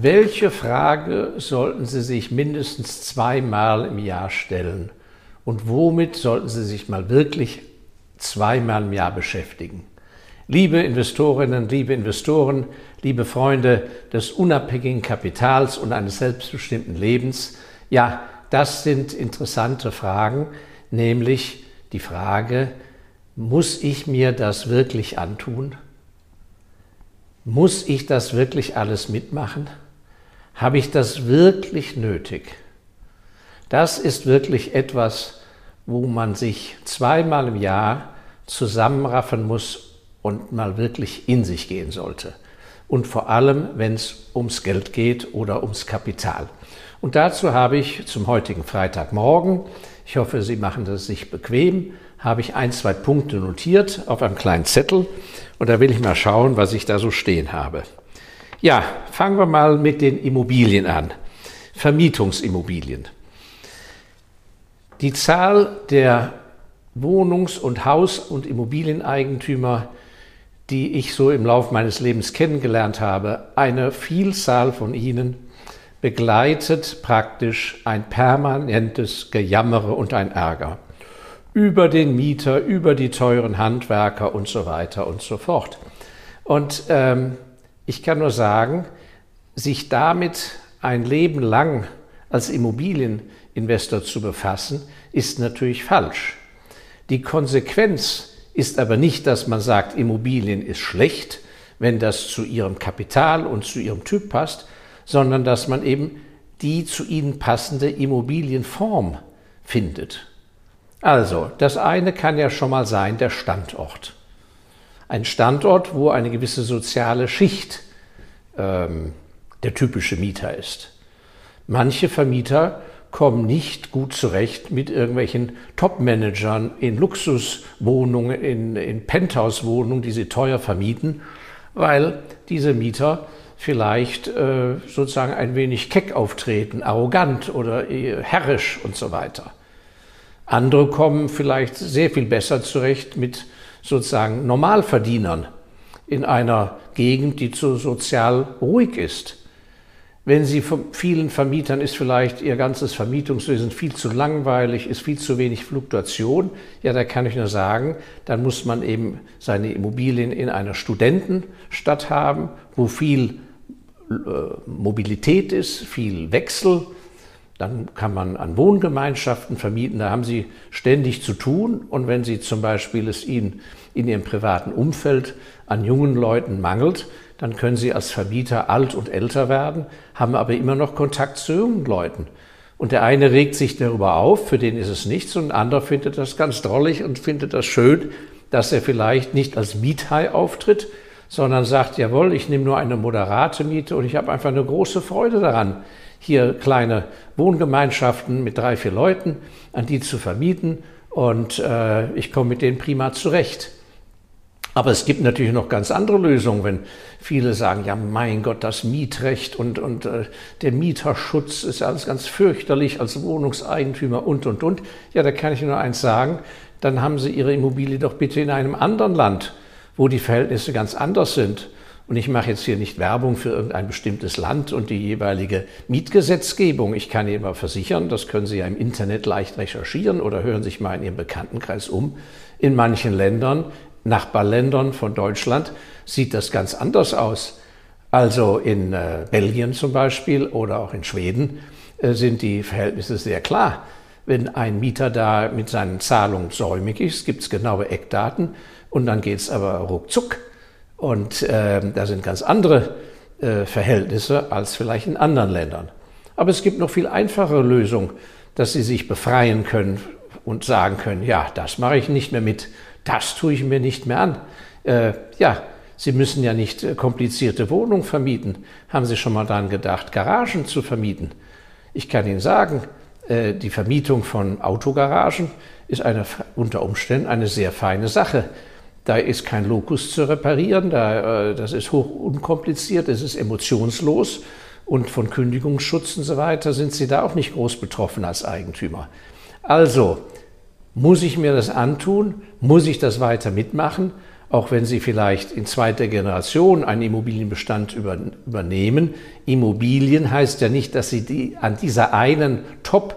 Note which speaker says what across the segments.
Speaker 1: Welche Frage sollten Sie sich mindestens zweimal im Jahr stellen? Und womit sollten Sie sich mal wirklich zweimal im Jahr beschäftigen? Liebe Investorinnen, liebe Investoren, liebe Freunde des unabhängigen Kapitals und eines selbstbestimmten Lebens, ja, das sind interessante Fragen, nämlich die Frage, muss ich mir das wirklich antun? Muss ich das wirklich alles mitmachen? Habe ich das wirklich nötig? Das ist wirklich etwas, wo man sich zweimal im Jahr zusammenraffen muss und mal wirklich in sich gehen sollte. Und vor allem, wenn es ums Geld geht oder ums Kapital. Und dazu habe ich zum heutigen Freitagmorgen, ich hoffe, Sie machen das sich bequem, habe ich ein, zwei Punkte notiert auf einem kleinen Zettel und da will ich mal schauen, was ich da so stehen habe. Ja, fangen wir mal mit den Immobilien an. Vermietungsimmobilien. Die Zahl der Wohnungs- und Haus- und Immobilieneigentümer, die ich so im Laufe meines Lebens kennengelernt habe, eine Vielzahl von ihnen begleitet praktisch ein permanentes Gejammere und ein Ärger über den Mieter, über die teuren Handwerker und so weiter und so fort. Und ähm, ich kann nur sagen, sich damit ein Leben lang als Immobilieninvestor zu befassen, ist natürlich falsch. Die Konsequenz ist aber nicht, dass man sagt, Immobilien ist schlecht, wenn das zu ihrem Kapital und zu ihrem Typ passt, sondern dass man eben die zu ihnen passende Immobilienform findet. Also, das eine kann ja schon mal sein der Standort. Ein Standort, wo eine gewisse soziale Schicht ähm, der typische Mieter ist. Manche Vermieter kommen nicht gut zurecht mit irgendwelchen Top-Managern in Luxuswohnungen, in, in Penthouse-Wohnungen, die sie teuer vermieten, weil diese Mieter vielleicht äh, sozusagen ein wenig keck auftreten, arrogant oder äh, herrisch und so weiter. Andere kommen vielleicht sehr viel besser zurecht mit sozusagen Normalverdienern in einer Gegend, die zu sozial ruhig ist. Wenn Sie von vielen Vermietern ist vielleicht Ihr ganzes Vermietungswesen viel zu langweilig, ist viel zu wenig Fluktuation, ja, da kann ich nur sagen, dann muss man eben seine Immobilien in einer Studentenstadt haben, wo viel äh, Mobilität ist, viel Wechsel, dann kann man an Wohngemeinschaften vermieten, da haben Sie ständig zu tun. Und wenn Sie zum Beispiel es Ihnen in Ihrem privaten Umfeld an jungen Leuten mangelt, dann können Sie als Vermieter alt und älter werden, haben aber immer noch Kontakt zu jungen Leuten. Und der eine regt sich darüber auf, für den ist es nichts, und ein anderer findet das ganz drollig und findet das schön, dass er vielleicht nicht als Miethai auftritt, sondern sagt, jawohl, ich nehme nur eine moderate Miete und ich habe einfach eine große Freude daran, hier kleine Wohngemeinschaften mit drei, vier Leuten, an die zu vermieten und äh, ich komme mit denen prima zurecht. Aber es gibt natürlich noch ganz andere Lösungen, wenn viele sagen, ja mein Gott, das Mietrecht und, und äh, der Mieterschutz ist alles ganz fürchterlich als Wohnungseigentümer und, und, und. Ja, da kann ich nur eins sagen, dann haben Sie Ihre Immobilie doch bitte in einem anderen Land, wo die Verhältnisse ganz anders sind. Und ich mache jetzt hier nicht Werbung für irgendein bestimmtes Land und die jeweilige Mietgesetzgebung. Ich kann Ihnen aber versichern, das können Sie ja im Internet leicht recherchieren oder hören sich mal in Ihrem Bekanntenkreis um. In manchen Ländern, Nachbarländern von Deutschland, sieht das ganz anders aus. Also in äh, Belgien zum Beispiel oder auch in Schweden äh, sind die Verhältnisse sehr klar. Wenn ein Mieter da mit seinen Zahlungen säumig ist, gibt es genaue Eckdaten und dann geht es aber ruckzuck und äh, da sind ganz andere äh, Verhältnisse als vielleicht in anderen Ländern. Aber es gibt noch viel einfachere Lösungen, dass Sie sich befreien können und sagen können, ja, das mache ich nicht mehr mit, das tue ich mir nicht mehr an. Äh, ja, Sie müssen ja nicht äh, komplizierte Wohnungen vermieten. Haben Sie schon mal daran gedacht, Garagen zu vermieten? Ich kann Ihnen sagen, äh, die Vermietung von Autogaragen ist eine, unter Umständen eine sehr feine Sache. Da ist kein Lokus zu reparieren, da, äh, das ist hoch unkompliziert, es ist emotionslos und von Kündigungsschutz und so weiter sind Sie da auch nicht groß betroffen als Eigentümer. Also, muss ich mir das antun? Muss ich das weiter mitmachen? auch wenn Sie vielleicht in zweiter Generation einen Immobilienbestand über, übernehmen. Immobilien heißt ja nicht, dass Sie die, an dieser einen top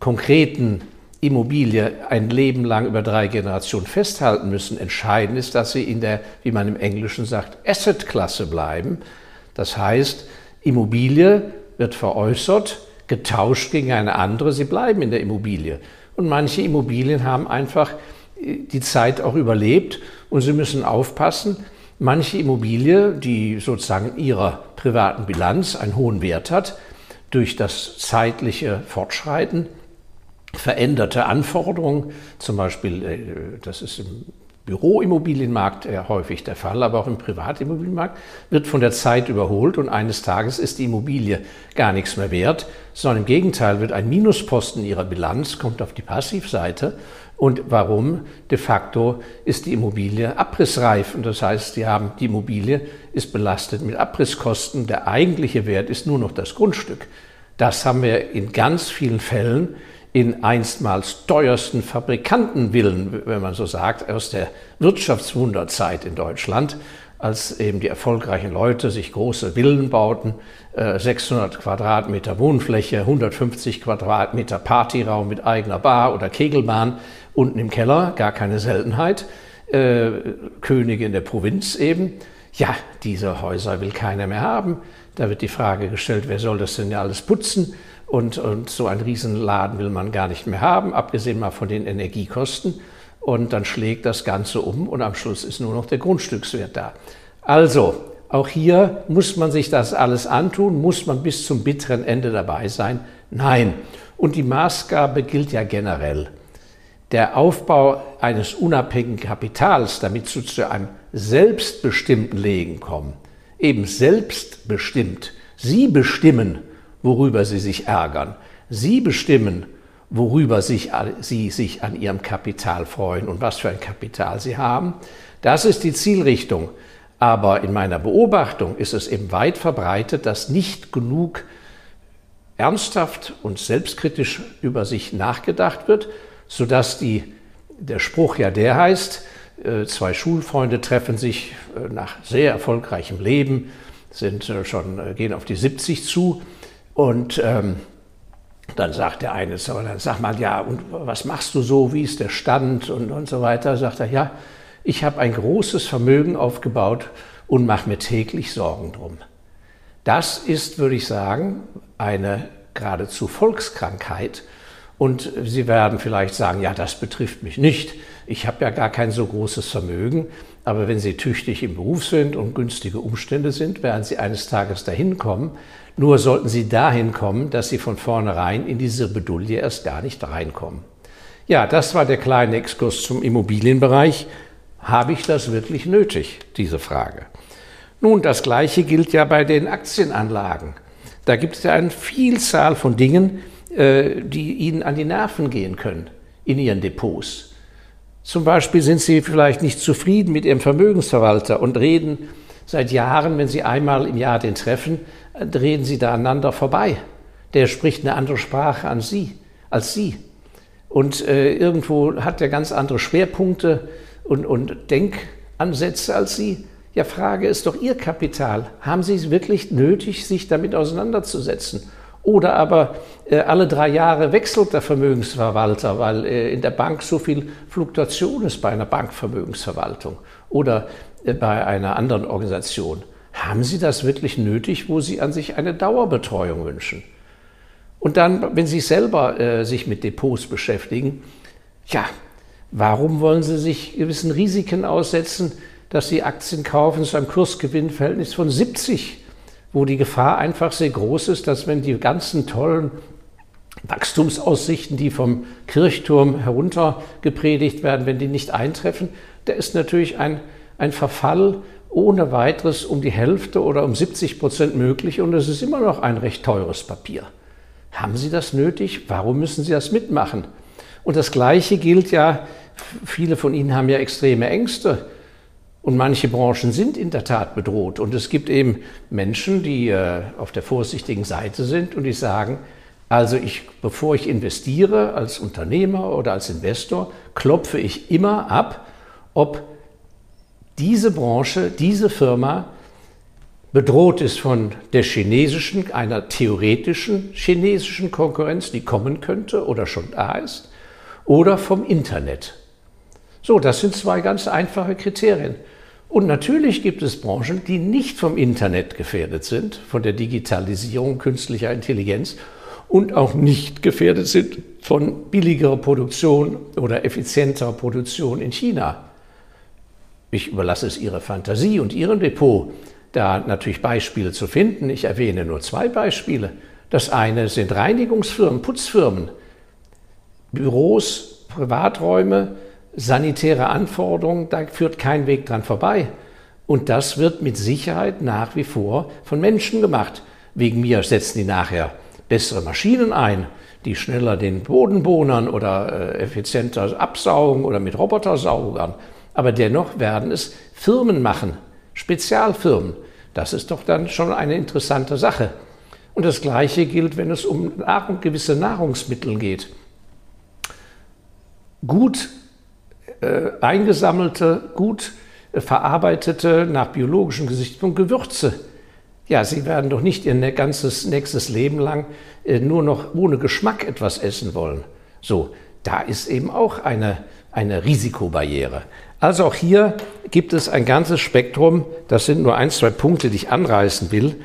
Speaker 1: konkreten Immobilie ein Leben lang über drei Generationen festhalten müssen. Entscheidend ist, dass Sie in der, wie man im Englischen sagt, Asset-Klasse bleiben. Das heißt, Immobilie wird veräußert, getauscht gegen eine andere, Sie bleiben in der Immobilie. Und manche Immobilien haben einfach die Zeit auch überlebt und Sie müssen aufpassen, manche Immobilie, die sozusagen ihrer privaten Bilanz einen hohen Wert hat, durch das zeitliche Fortschreiten, veränderte Anforderungen, zum Beispiel, äh, das ist im Büroimmobilienmarkt eher häufig der Fall, aber auch im Privatimmobilienmarkt wird von der Zeit überholt und eines Tages ist die Immobilie gar nichts mehr wert, sondern im Gegenteil wird ein Minusposten ihrer Bilanz, kommt auf die Passivseite. Und warum? De facto ist die Immobilie abrissreif und das heißt, die, haben, die Immobilie ist belastet mit Abrisskosten. Der eigentliche Wert ist nur noch das Grundstück. Das haben wir in ganz vielen Fällen in einstmals teuersten Fabrikantenvillen, wenn man so sagt, aus der Wirtschaftswunderzeit in Deutschland, als eben die erfolgreichen Leute sich große Villen bauten, 600 äh, Quadratmeter Wohnfläche, 150 Quadratmeter Partyraum mit eigener Bar oder Kegelbahn, unten im Keller, gar keine Seltenheit, äh, Könige in der Provinz eben. Ja, diese Häuser will keiner mehr haben. Da wird die Frage gestellt, wer soll das denn alles putzen? Und, und so einen Riesenladen will man gar nicht mehr haben, abgesehen mal von den Energiekosten. Und dann schlägt das Ganze um und am Schluss ist nur noch der Grundstückswert da. Also, auch hier muss man sich das alles antun, muss man bis zum bitteren Ende dabei sein? Nein. Und die Maßgabe gilt ja generell. Der Aufbau eines unabhängigen Kapitals, damit Sie zu einem selbstbestimmten Leben kommen, eben selbstbestimmt. Sie bestimmen, worüber sie sich ärgern. Sie bestimmen, worüber sich, sie sich an ihrem Kapital freuen und was für ein Kapital sie haben. Das ist die Zielrichtung. Aber in meiner Beobachtung ist es eben weit verbreitet, dass nicht genug ernsthaft und selbstkritisch über sich nachgedacht wird, sodass die, der Spruch ja der heißt, zwei Schulfreunde treffen sich äh, nach sehr erfolgreichem Leben, sind äh, schon, gehen auf die 70 zu und ähm, dann sagt der eine dann sag mal, ja, und was machst du so, wie ist der Stand und, und so weiter. Sagt er, ja, ich habe ein großes Vermögen aufgebaut und mache mir täglich Sorgen drum. Das ist, würde ich sagen, eine geradezu Volkskrankheit. Und Sie werden vielleicht sagen, ja, das betrifft mich nicht. Ich habe ja gar kein so großes Vermögen. Aber wenn Sie tüchtig im Beruf sind und günstige Umstände sind, werden Sie eines Tages dahin kommen, nur sollten sie dahin kommen, dass sie von vornherein in diese Bedulie erst gar nicht reinkommen. Ja, das war der kleine Exkurs zum Immobilienbereich. Habe ich das wirklich nötig, diese Frage? Nun, das Gleiche gilt ja bei den Aktienanlagen. Da gibt es ja eine Vielzahl von Dingen, die Ihnen an die Nerven gehen können in Ihren Depots. Zum Beispiel sind Sie vielleicht nicht zufrieden mit Ihrem Vermögensverwalter und reden seit Jahren, wenn Sie einmal im Jahr den treffen, reden sie da aneinander vorbei. Der spricht eine andere Sprache an sie, als sie. Und äh, irgendwo hat er ganz andere Schwerpunkte und, und Denkansätze als sie. Ja, Frage ist doch Ihr Kapital. Haben Sie es wirklich nötig, sich damit auseinanderzusetzen? Oder aber äh, alle drei Jahre wechselt der Vermögensverwalter, weil äh, in der Bank so viel Fluktuation ist bei einer Bankvermögensverwaltung oder äh, bei einer anderen Organisation. Haben Sie das wirklich nötig, wo Sie an sich eine Dauerbetreuung wünschen? Und dann, wenn Sie selber sich mit Depots beschäftigen, ja, warum wollen Sie sich gewissen Risiken aussetzen, dass Sie Aktien kaufen zu einem Kursgewinnverhältnis von 70, wo die Gefahr einfach sehr groß ist, dass wenn die ganzen tollen Wachstumsaussichten, die vom Kirchturm herunter gepredigt werden, wenn die nicht eintreffen, da ist natürlich ein, ein Verfall ohne weiteres um die Hälfte oder um 70 Prozent möglich und es ist immer noch ein recht teures Papier. Haben Sie das nötig? Warum müssen Sie das mitmachen? Und das Gleiche gilt ja, viele von Ihnen haben ja extreme Ängste und manche Branchen sind in der Tat bedroht. Und es gibt eben Menschen, die äh, auf der vorsichtigen Seite sind und die sagen, also ich, bevor ich investiere als Unternehmer oder als Investor, klopfe ich immer ab, ob diese Branche, diese Firma bedroht ist von der chinesischen, einer theoretischen chinesischen Konkurrenz, die kommen könnte oder schon da ist, oder vom Internet. So, das sind zwei ganz einfache Kriterien. Und natürlich gibt es Branchen, die nicht vom Internet gefährdet sind, von der Digitalisierung künstlicher Intelligenz und auch nicht gefährdet sind von billigerer Produktion oder effizienterer Produktion in China. Ich überlasse es Ihrer Fantasie und Ihrem Depot, da natürlich Beispiele zu finden. Ich erwähne nur zwei Beispiele. Das eine sind Reinigungsfirmen, Putzfirmen, Büros, Privaträume, sanitäre Anforderungen, da führt kein Weg dran vorbei. Und das wird mit Sicherheit nach wie vor von Menschen gemacht. Wegen mir setzen die nachher bessere Maschinen ein, die schneller den Boden bohnern oder äh, effizienter absaugen oder mit Robotersaugern. Aber dennoch werden es Firmen machen, Spezialfirmen. Das ist doch dann schon eine interessante Sache. Und das Gleiche gilt, wenn es um Nahrung, gewisse Nahrungsmittel geht. Gut äh, eingesammelte, gut äh, verarbeitete, nach biologischen Gesichtspunkten Gewürze. Ja, Sie werden doch nicht Ihr ganzes nächstes Leben lang äh, nur noch ohne Geschmack etwas essen wollen. So, da ist eben auch eine, eine Risikobarriere. Also auch hier gibt es ein ganzes Spektrum, das sind nur ein, zwei Punkte, die ich anreißen will,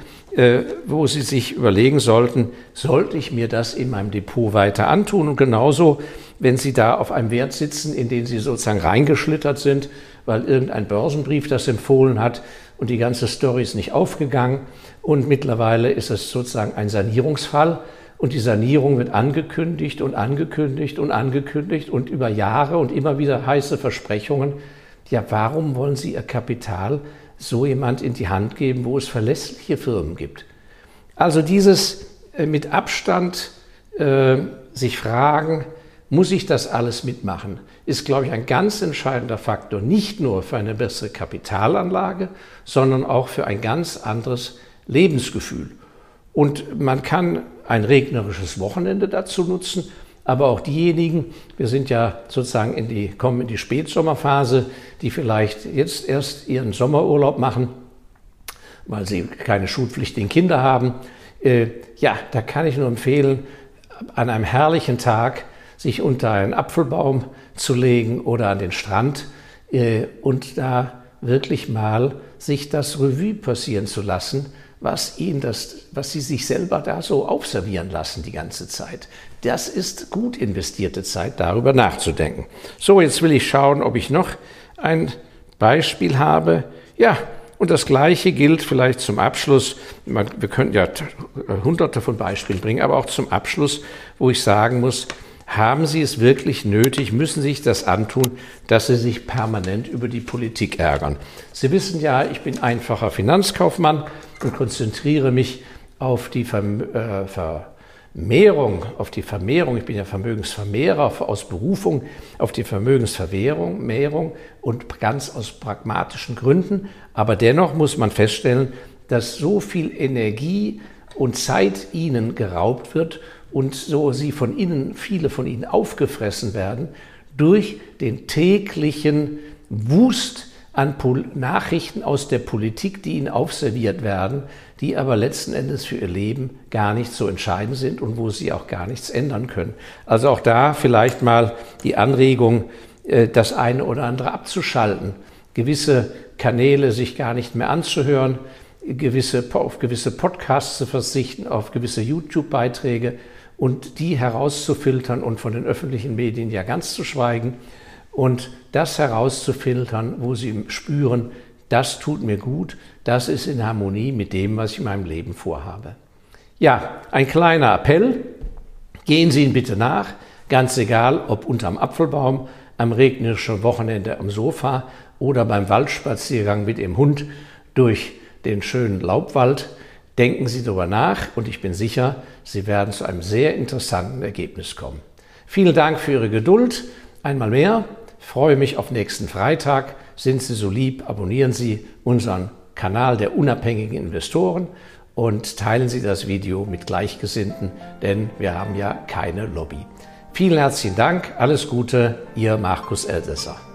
Speaker 1: wo Sie sich überlegen sollten, sollte ich mir das in meinem Depot weiter antun? Und genauso, wenn Sie da auf einem Wert sitzen, in den Sie sozusagen reingeschlittert sind, weil irgendein Börsenbrief das empfohlen hat und die ganze Story ist nicht aufgegangen und mittlerweile ist es sozusagen ein Sanierungsfall und die Sanierung wird angekündigt und angekündigt und angekündigt und über Jahre und immer wieder heiße Versprechungen. Ja, warum wollen Sie Ihr Kapital so jemand in die Hand geben, wo es verlässliche Firmen gibt? Also dieses äh, mit Abstand äh, sich fragen, muss ich das alles mitmachen, ist, glaube ich, ein ganz entscheidender Faktor, nicht nur für eine bessere Kapitalanlage, sondern auch für ein ganz anderes Lebensgefühl. Und man kann ein regnerisches Wochenende dazu nutzen, aber auch diejenigen, wir sind ja sozusagen in die, kommen in die Spätsommerphase, die vielleicht jetzt erst ihren Sommerurlaub machen, weil sie keine schulpflichtigen Kinder haben. Äh, ja, da kann ich nur empfehlen, an einem herrlichen Tag sich unter einen Apfelbaum zu legen oder an den Strand äh, und da wirklich mal sich das Revue passieren zu lassen, was ihnen das, was sie sich selber da so aufservieren lassen die ganze Zeit. Das ist gut investierte Zeit, darüber nachzudenken. So, jetzt will ich schauen, ob ich noch ein Beispiel habe. Ja, und das Gleiche gilt vielleicht zum Abschluss. Wir könnten ja hunderte von Beispielen bringen, aber auch zum Abschluss, wo ich sagen muss, haben Sie es wirklich nötig, müssen Sie sich das antun, dass Sie sich permanent über die Politik ärgern. Sie wissen ja, ich bin einfacher Finanzkaufmann und konzentriere mich auf die äh, Vermehrung, auf die Vermehrung, ich bin ja Vermögensvermehrer aus Berufung, auf die Vermögensvermehrung Mehrung und ganz aus pragmatischen Gründen. Aber dennoch muss man feststellen, dass so viel Energie und Zeit ihnen geraubt wird und so sie von innen, viele von ihnen aufgefressen werden durch den täglichen Wust an Pol Nachrichten aus der Politik, die ihnen aufserviert werden, die aber letzten Endes für ihr Leben gar nicht so entscheidend sind und wo sie auch gar nichts ändern können. Also auch da vielleicht mal die Anregung, äh, das eine oder andere abzuschalten, gewisse Kanäle sich gar nicht mehr anzuhören, gewisse, auf gewisse Podcasts zu verzichten, auf gewisse YouTube-Beiträge und die herauszufiltern und von den öffentlichen Medien ja ganz zu schweigen und das herauszufiltern, wo sie spüren, das tut mir gut, das ist in Harmonie mit dem, was ich in meinem Leben vorhabe. Ja, ein kleiner Appell, gehen Sie ihn bitte nach, ganz egal, ob unterm Apfelbaum, am regnerischen Wochenende am Sofa oder beim Waldspaziergang mit dem Hund durch den schönen Laubwald. Denken Sie darüber nach und ich bin sicher, Sie werden zu einem sehr interessanten Ergebnis kommen. Vielen Dank für Ihre Geduld. Einmal mehr freue mich auf nächsten Freitag. Sind Sie so lieb, abonnieren Sie unseren Kanal der unabhängigen Investoren und teilen Sie das Video mit Gleichgesinnten, denn wir haben ja keine Lobby. Vielen herzlichen Dank, alles Gute, Ihr Markus Elsässer.